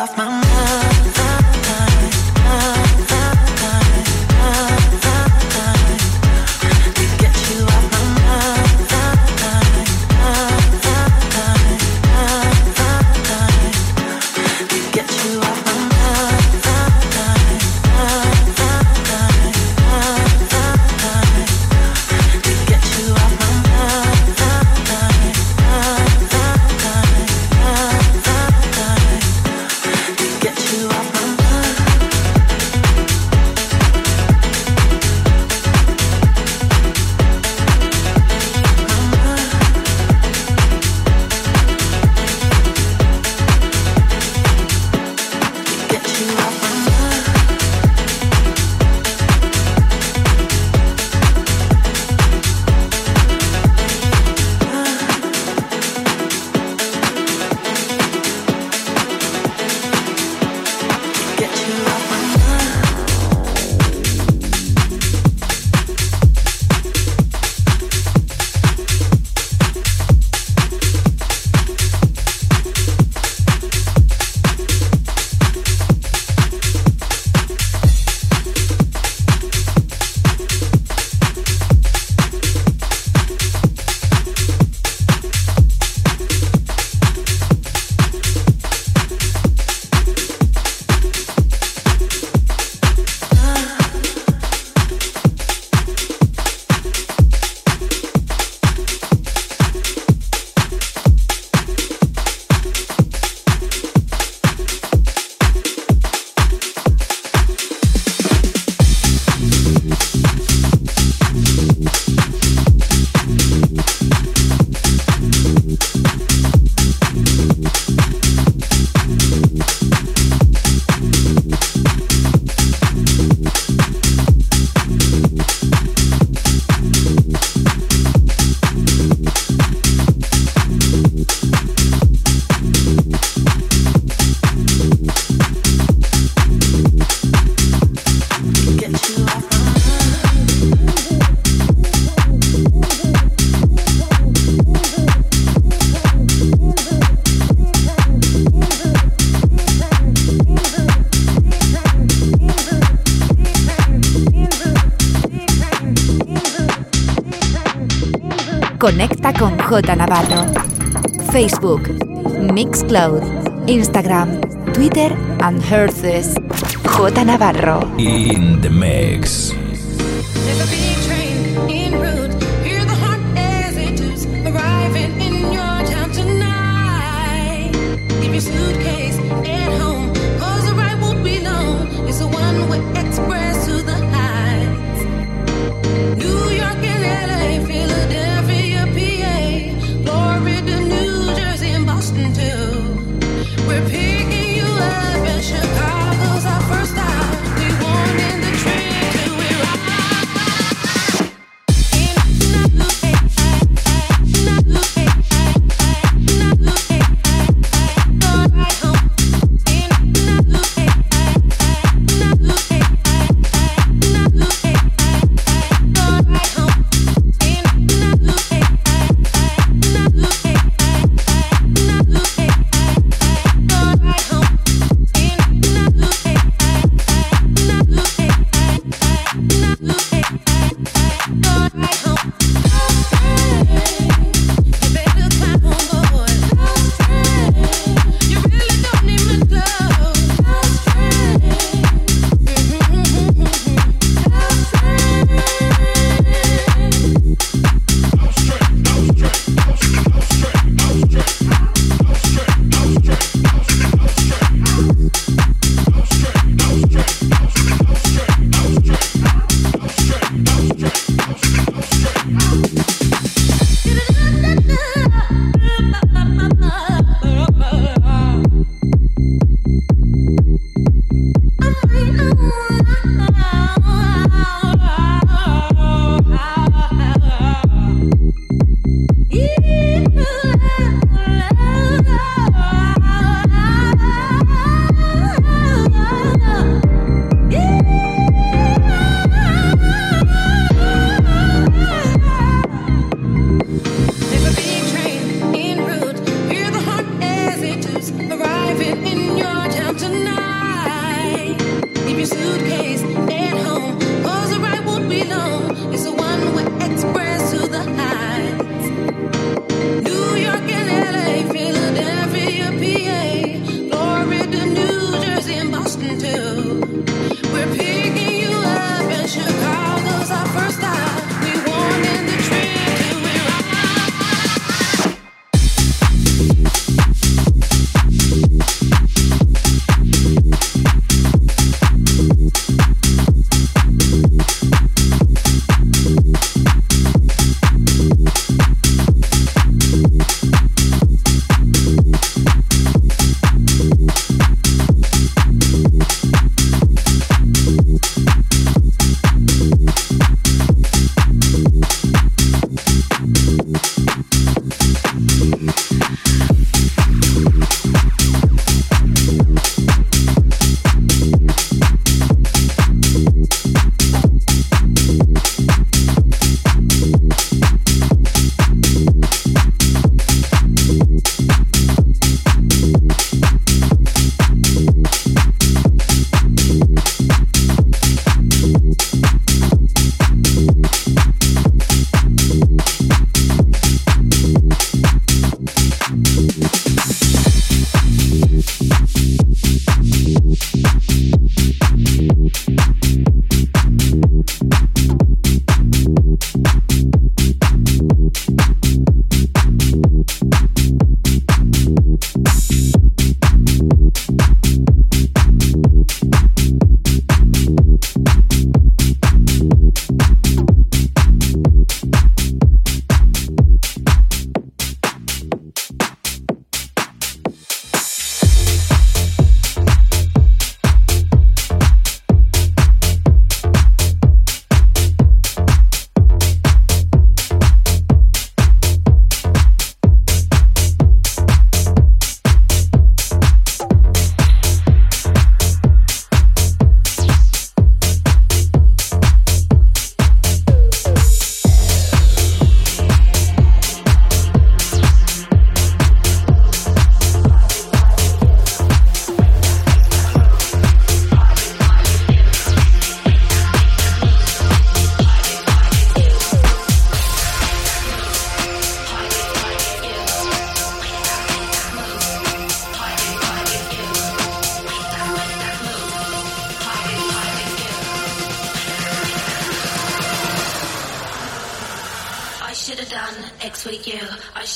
off my mind. J Navarro. Facebook, Mixcloud, Instagram, Twitter and Herces. J Navarro. In the mix.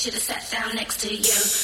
Should have sat down next to you.